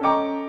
Bye.